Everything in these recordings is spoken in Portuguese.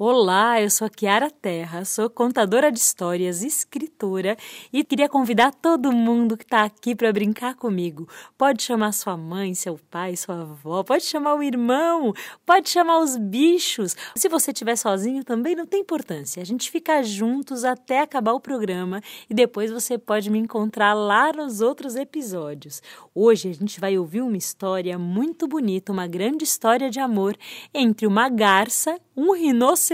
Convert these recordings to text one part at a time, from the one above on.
Olá, eu sou a Kiara Terra, sou contadora de histórias, escritora e queria convidar todo mundo que está aqui para brincar comigo. Pode chamar sua mãe, seu pai, sua avó, pode chamar o irmão, pode chamar os bichos. Se você estiver sozinho também não tem importância. A gente fica juntos até acabar o programa e depois você pode me encontrar lá nos outros episódios. Hoje a gente vai ouvir uma história muito bonita, uma grande história de amor entre uma garça, um rinoceronte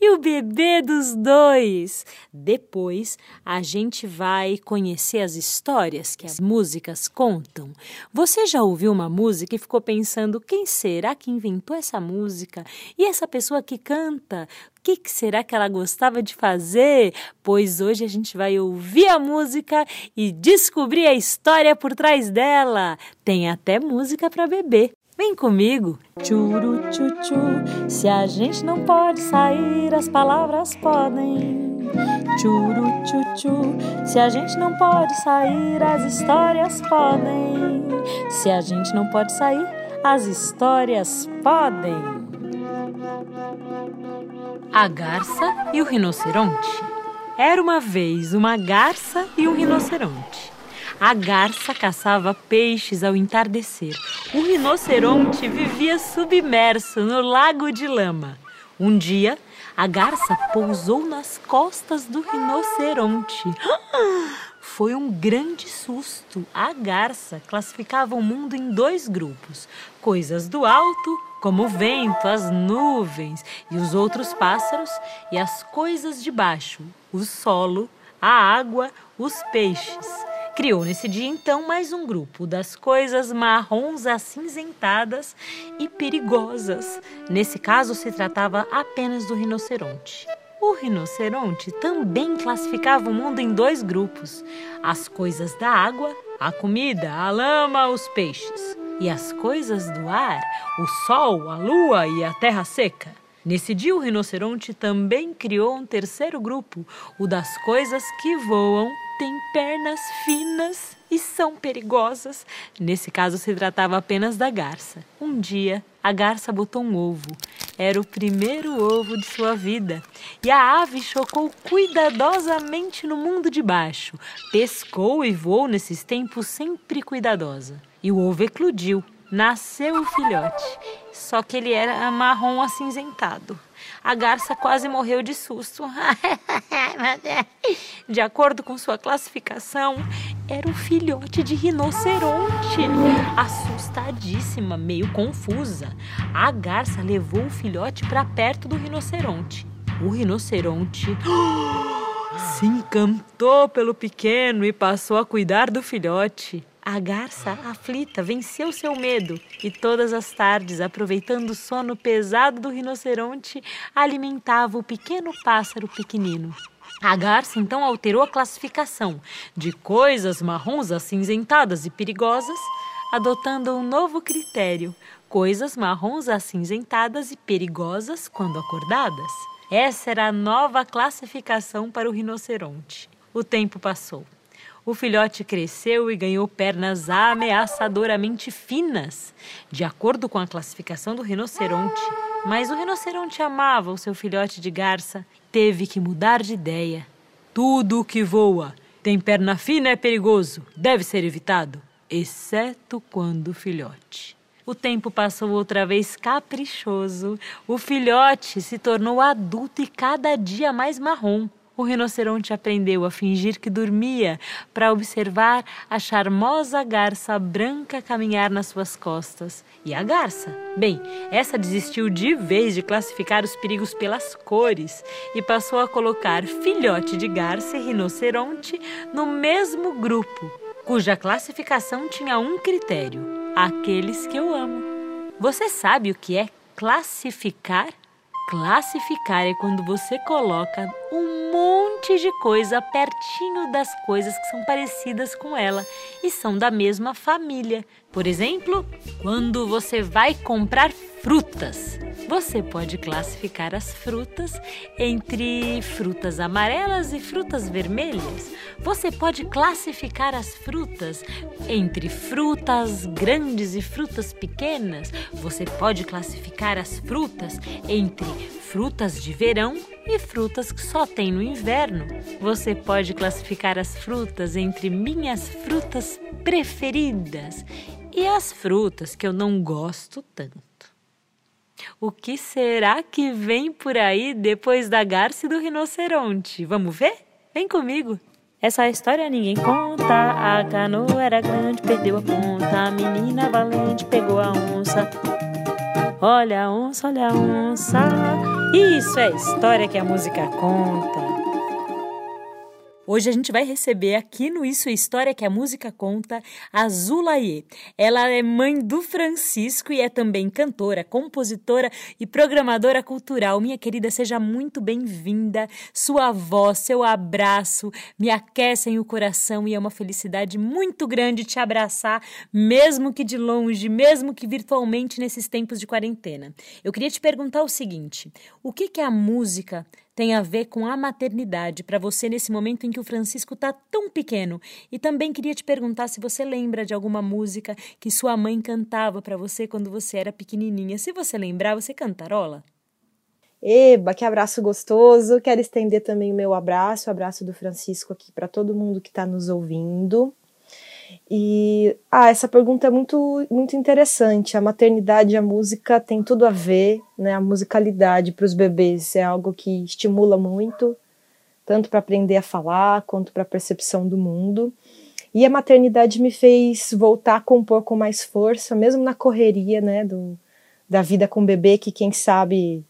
e o bebê dos dois. Depois a gente vai conhecer as histórias que as músicas contam. Você já ouviu uma música e ficou pensando quem será que inventou essa música? E essa pessoa que canta, o que, que, será que ela gostava de fazer? Pois hoje a gente vai ouvir a música e descobrir a história por trás dela. Tem até música para beber. Vem comigo. Churu chuchu, se a gente não pode sair, as palavras podem. Churu chuchu, se a gente não pode sair, as histórias podem. Se a gente não pode sair, as histórias podem. A garça e o rinoceronte. Era uma vez uma garça e um rinoceronte. A garça caçava peixes ao entardecer. O rinoceronte vivia submerso no lago de lama. Um dia, a garça pousou nas costas do rinoceronte. Foi um grande susto. A garça classificava o mundo em dois grupos: coisas do alto, como o vento, as nuvens e os outros pássaros, e as coisas de baixo, o solo, a água, os peixes. Criou nesse dia então mais um grupo das coisas marrons acinzentadas e perigosas. Nesse caso se tratava apenas do rinoceronte. O rinoceronte também classificava o mundo em dois grupos: as coisas da água, a comida, a lama, os peixes, e as coisas do ar, o sol, a lua e a terra seca. Nesse dia, o rinoceronte também criou um terceiro grupo, o das coisas que voam, têm pernas finas e são perigosas. Nesse caso, se tratava apenas da garça. Um dia, a garça botou um ovo. Era o primeiro ovo de sua vida. E a ave chocou cuidadosamente no mundo de baixo. Pescou e voou nesses tempos sempre cuidadosa. E o ovo eclodiu nasceu o filhote, só que ele era marrom acinzentado. A garça quase morreu de susto. De acordo com sua classificação, era um filhote de rinoceronte. Assustadíssima, meio confusa, a garça levou o filhote para perto do rinoceronte. O rinoceronte se encantou pelo pequeno e passou a cuidar do filhote. A garça, aflita, venceu seu medo e todas as tardes, aproveitando o sono pesado do rinoceronte, alimentava o pequeno pássaro pequenino. A garça então alterou a classificação de coisas marrons acinzentadas e perigosas, adotando um novo critério: coisas marrons acinzentadas e perigosas quando acordadas. Essa era a nova classificação para o rinoceronte. O tempo passou. O filhote cresceu e ganhou pernas ameaçadoramente finas, de acordo com a classificação do rinoceronte. Mas o rinoceronte amava o seu filhote de garça, teve que mudar de ideia. Tudo o que voa tem perna fina é perigoso, deve ser evitado, exceto quando filhote. O tempo passou outra vez caprichoso. O filhote se tornou adulto e cada dia mais marrom. O rinoceronte aprendeu a fingir que dormia para observar a charmosa garça branca caminhar nas suas costas. E a garça? Bem, essa desistiu de vez de classificar os perigos pelas cores e passou a colocar filhote de garça e rinoceronte no mesmo grupo, cuja classificação tinha um critério: aqueles que eu amo. Você sabe o que é classificar? Classificar é quando você coloca um monte de coisa pertinho das coisas que são parecidas com ela e são da mesma família. Por exemplo, quando você vai comprar frutas. Você pode classificar as frutas entre frutas amarelas e frutas vermelhas. Você pode classificar as frutas entre frutas grandes e frutas pequenas. Você pode classificar as frutas entre frutas de verão e frutas que só tem no inverno. Você pode classificar as frutas entre minhas frutas preferidas e as frutas que eu não gosto tanto. O que será que vem por aí depois da garça e do rinoceronte? Vamos ver? Vem comigo! Essa história ninguém conta. A canoa era grande, perdeu a ponta. A menina valente pegou a onça. Olha a onça, olha a onça. Isso é história que a música conta. Hoje a gente vai receber aqui no Isso é História que a Música Conta a Zulaie. Ela é mãe do Francisco e é também cantora, compositora e programadora cultural. Minha querida, seja muito bem-vinda. Sua voz, seu abraço me aquecem o coração e é uma felicidade muito grande te abraçar, mesmo que de longe, mesmo que virtualmente nesses tempos de quarentena. Eu queria te perguntar o seguinte: o que, que a música tem a ver com a maternidade para você nesse momento em que o Francisco está tão pequeno. E também queria te perguntar se você lembra de alguma música que sua mãe cantava para você quando você era pequenininha. Se você lembrar, você cantarola? Eba, que abraço gostoso. Quero estender também o meu abraço, o abraço do Francisco aqui para todo mundo que está nos ouvindo. E ah, essa pergunta é muito, muito interessante. A maternidade e a música tem tudo a ver, né? A musicalidade para os bebês é algo que estimula muito, tanto para aprender a falar quanto para a percepção do mundo. E a maternidade me fez voltar a compor com mais força, mesmo na correria, né, do, da vida com o bebê, que quem sabe,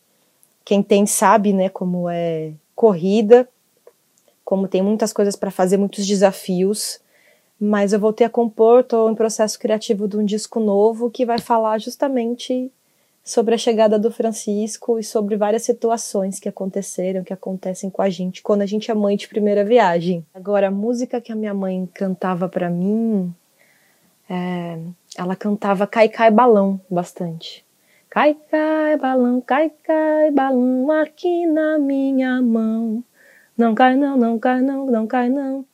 quem tem sabe, né, como é corrida, como tem muitas coisas para fazer, muitos desafios mas eu voltei a compor, estou em processo criativo de um disco novo que vai falar justamente sobre a chegada do Francisco e sobre várias situações que aconteceram, que acontecem com a gente quando a gente é mãe de primeira viagem. Agora, a música que a minha mãe cantava para mim, é, ela cantava Cai Cai Balão bastante. Cai, cai, balão, cai, cai, balão aqui na minha mão. Não cai não, não cai não, não cai não.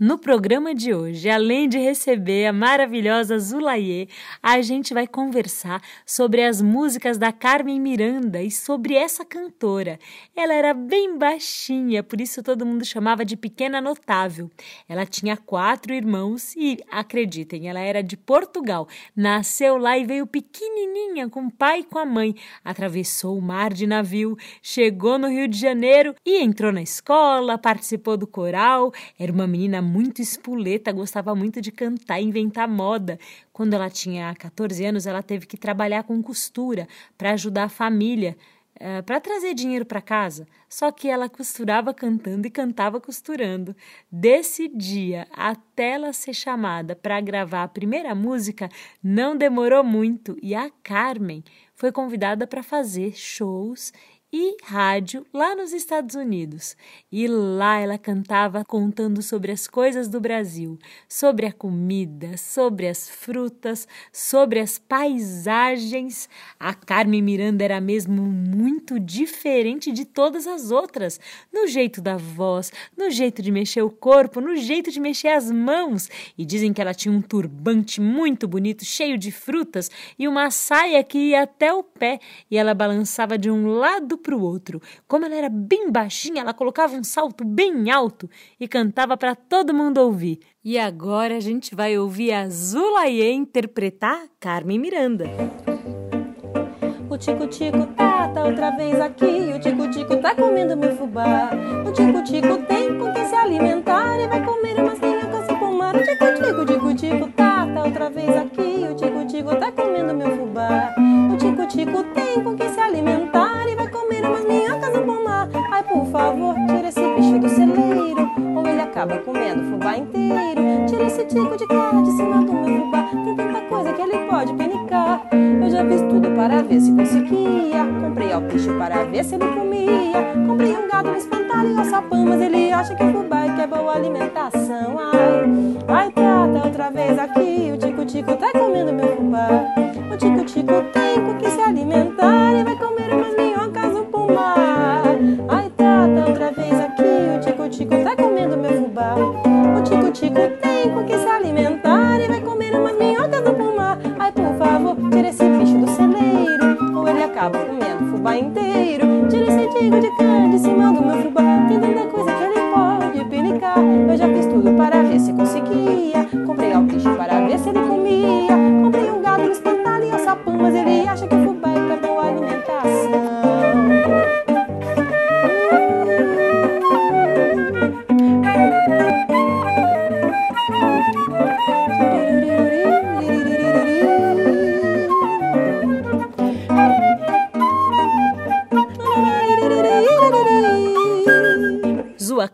No programa de hoje, além de receber a maravilhosa Zulaie, a gente vai conversar sobre as músicas da Carmen Miranda e sobre essa cantora. Ela era bem baixinha, por isso todo mundo chamava de Pequena Notável. Ela tinha quatro irmãos e, acreditem, ela era de Portugal. Nasceu lá e veio pequenininha com o pai e com a mãe. Atravessou o mar de navio, chegou no Rio de Janeiro e entrou na escola, participou do coral. Era uma menina muito espoleta, gostava muito de cantar e inventar moda. Quando ela tinha 14 anos, ela teve que trabalhar com costura para ajudar a família. Uh, para trazer dinheiro para casa, só que ela costurava cantando e cantava costurando. Desse dia até ela ser chamada para gravar a primeira música, não demorou muito e a Carmen foi convidada para fazer shows e rádio lá nos Estados Unidos. E lá ela cantava contando sobre as coisas do Brasil, sobre a comida, sobre as frutas, sobre as paisagens. A Carmen Miranda era mesmo muito diferente de todas as outras, no jeito da voz, no jeito de mexer o corpo, no jeito de mexer as mãos. E dizem que ela tinha um turbante muito bonito, cheio de frutas, e uma saia que ia até o pé, e ela balançava de um lado para o outro. Como ela era bem baixinha, ela colocava um salto bem alto e cantava para todo mundo ouvir. E agora a gente vai ouvir a Zulaie interpretar Carmen Miranda. O tico-tico tá, tá outra vez aqui. O tico-tico tá comendo meu fubá. O tico-tico tem com que se alimentar e vai comer umas minhocas sem pomar. O tico-tico, tico-tico tá, tá outra vez aqui. Inteiro. Tira esse tico de cara de cima do meu fubá. Tem tanta coisa que ele pode penicar. Eu já fiz tudo para ver se conseguia. Comprei alpiste para ver se ele comia. Comprei um gado no espantalho e alçapão, mas ele acha que o fubá é que é boa alimentação. Ai, ai, trata outra vez aqui. O tico-tico tá comendo meu fubá. e acha que fubá é boa alimentação.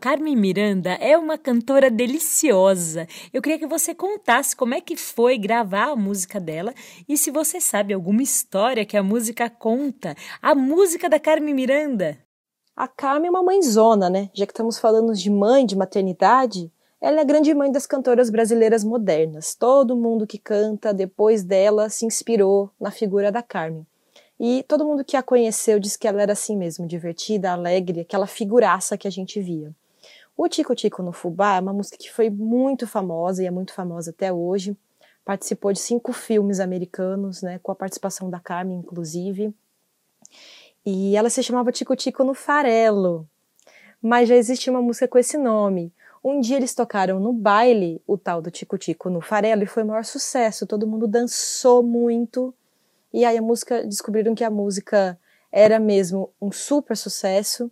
Carmen Miranda uma cantora deliciosa. Eu queria que você contasse como é que foi gravar a música dela e se você sabe alguma história que a música conta. A música da Carmen Miranda. A Carmen é uma mãezona, né? Já que estamos falando de mãe, de maternidade, ela é a grande mãe das cantoras brasileiras modernas. Todo mundo que canta depois dela se inspirou na figura da Carmen. E todo mundo que a conheceu disse que ela era assim mesmo, divertida, alegre, aquela figuraça que a gente via. O Tico Tico no Fubá é uma música que foi muito famosa e é muito famosa até hoje. Participou de cinco filmes americanos, né, com a participação da Carmen, inclusive. E ela se chamava Tico Tico no Farelo, mas já existia uma música com esse nome. Um dia eles tocaram no baile o tal do Tico Tico no Farelo e foi o maior sucesso. Todo mundo dançou muito. E aí a música descobriram que a música era mesmo um super sucesso.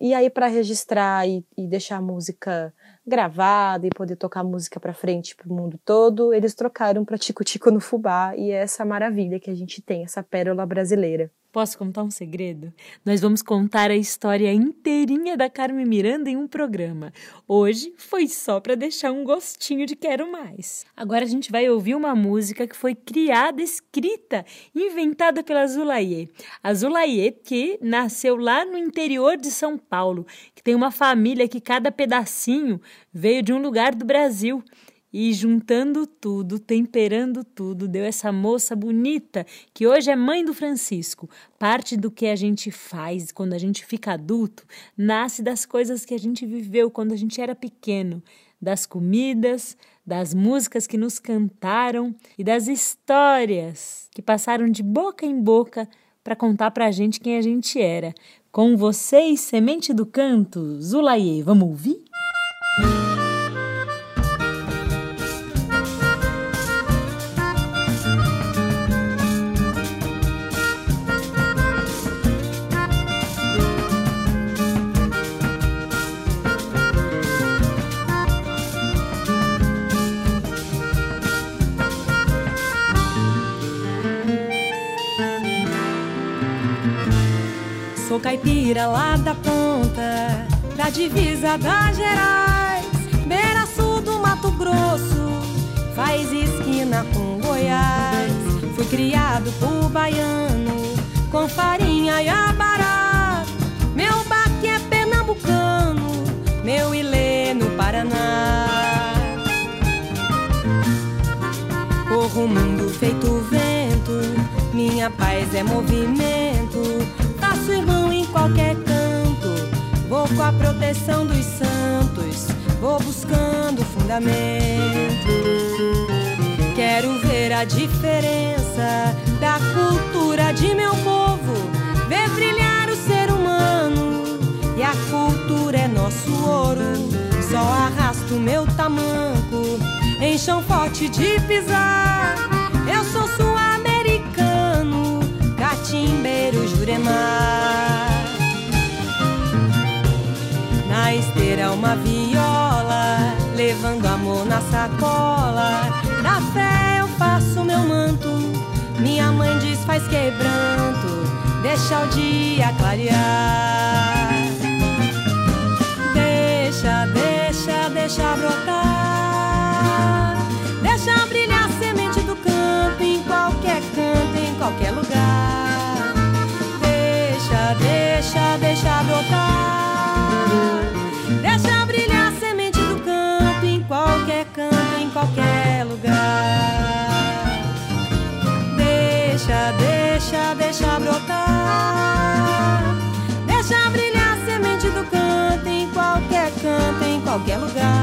E aí para registrar e, e, deixar a música gravada e poder tocar música para frente para o mundo todo, eles trocaram para Tico Tico no Fubá e é essa maravilha que a gente tem, essa pérola brasileira. Posso contar um segredo? Nós vamos contar a história inteirinha da Carmen Miranda em um programa. Hoje foi só para deixar um gostinho de quero mais. Agora a gente vai ouvir uma música que foi criada, escrita, inventada pela Zulaie. A Zulaie que nasceu lá no interior de São Paulo, que tem uma família que cada pedacinho veio de um lugar do Brasil. E juntando tudo, temperando tudo, deu essa moça bonita que hoje é mãe do Francisco. Parte do que a gente faz quando a gente fica adulto nasce das coisas que a gente viveu quando a gente era pequeno, das comidas, das músicas que nos cantaram e das histórias que passaram de boca em boca para contar para a gente quem a gente era. Com vocês, Semente do Canto, Zulaie, vamos ouvir? Sou caipira lá da ponta, da divisa das Gerais, beira sul do Mato Grosso, faz esquina com Goiás. Fui criado por baiano, com farinha e abará. Meu baque é pernambucano, meu ilê no Paraná. Corro o mundo feito vento, minha paz é movimento faço irmão qualquer canto. Vou com a proteção dos santos, vou buscando fundamento. Quero ver a diferença da cultura de meu povo, ver brilhar o ser humano. E a cultura é nosso ouro, só arrasto meu tamanco em chão forte de pisar. Eu sou sul-americano, catimbeiro Juremar. Na esteira uma viola, levando amor na sacola. Na fé eu faço meu manto, minha mãe diz faz quebranto, deixa o dia clarear. Deixa, deixa, deixa brotar, deixa brilhar a semente do campo em qualquer canto, em qualquer lugar. Deixa, deixa, deixa brotar. Deixa, deixa, brotar. Deixa brilhar a semente do canto em qualquer canto, em qualquer lugar.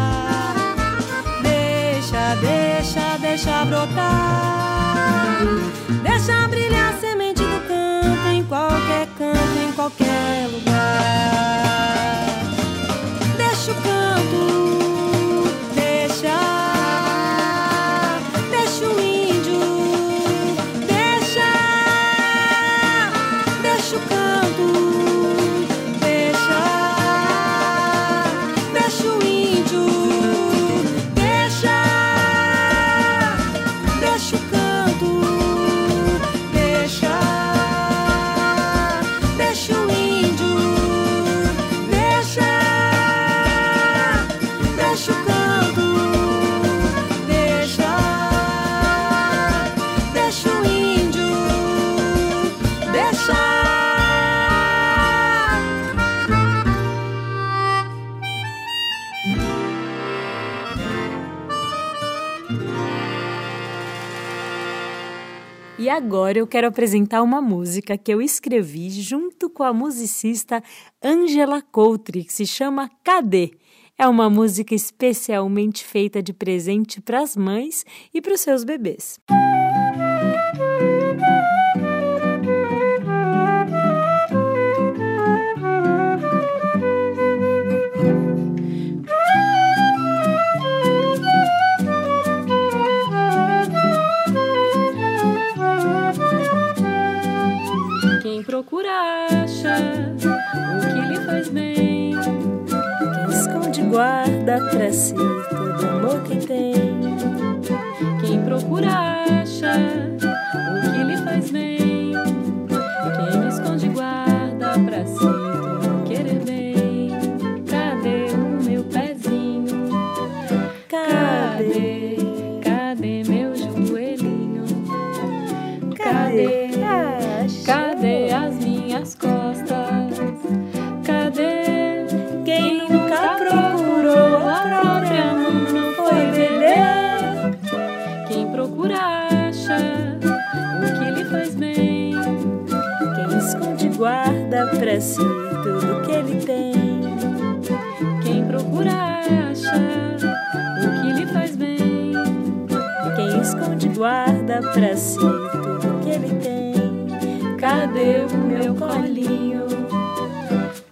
Agora eu quero apresentar uma música que eu escrevi junto com a musicista Angela Coutri, que se chama Cadê? É uma música especialmente feita de presente para as mães e para os seus bebês. procura si todo amor que tem. Quem procura acha si tudo que ele tem. Quem procura acha o que lhe faz bem. Quem esconde guarda pra si tudo que ele tem. Cadê o meu colinho?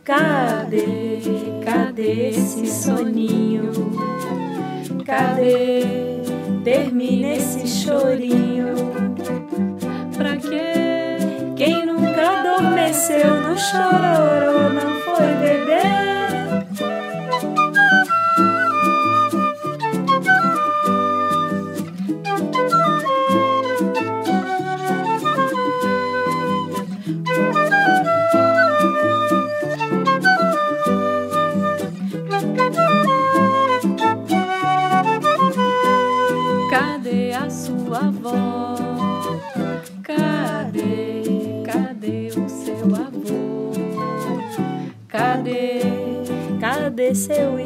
Cadê, cadê esse soninho? Cadê, termina esse chorinho? Pra quê? Adormeceu no chororô não foi beber? Seu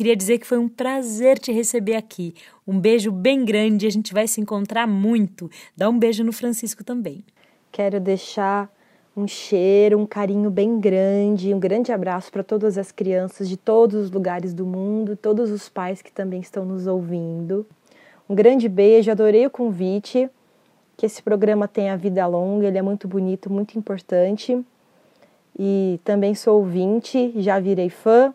queria dizer que foi um prazer te receber aqui. Um beijo bem grande, a gente vai se encontrar muito. Dá um beijo no Francisco também. Quero deixar um cheiro, um carinho bem grande, um grande abraço para todas as crianças de todos os lugares do mundo, todos os pais que também estão nos ouvindo. Um grande beijo, adorei o convite. Que esse programa tenha vida longa, ele é muito bonito, muito importante. E também sou ouvinte, já virei fã.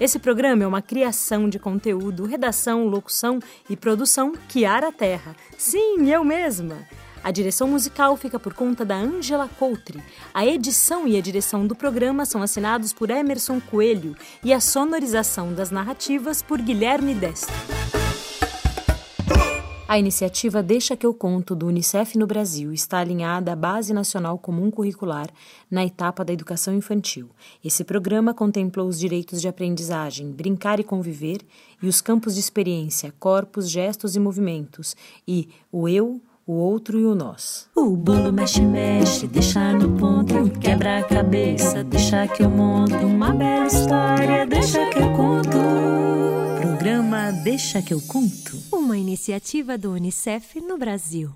Esse programa é uma criação de conteúdo, redação, locução e produção Kiara Terra. Sim, eu mesma! A direção musical fica por conta da Angela Coutri. A edição e a direção do programa são assinados por Emerson Coelho e a sonorização das narrativas por Guilherme Destro. A iniciativa Deixa que eu conto do Unicef no Brasil está alinhada à Base Nacional Comum Curricular na etapa da educação infantil. Esse programa contemplou os direitos de aprendizagem, brincar e conviver e os campos de experiência, corpos, gestos e movimentos e o eu, o outro e o nós. O bolo mexe, mexe, deixa no ponto, quebra a cabeça, deixa que eu monto uma bela história, deixa que eu conto. Programa Deixa que eu conto. Uma iniciativa do Unicef no Brasil.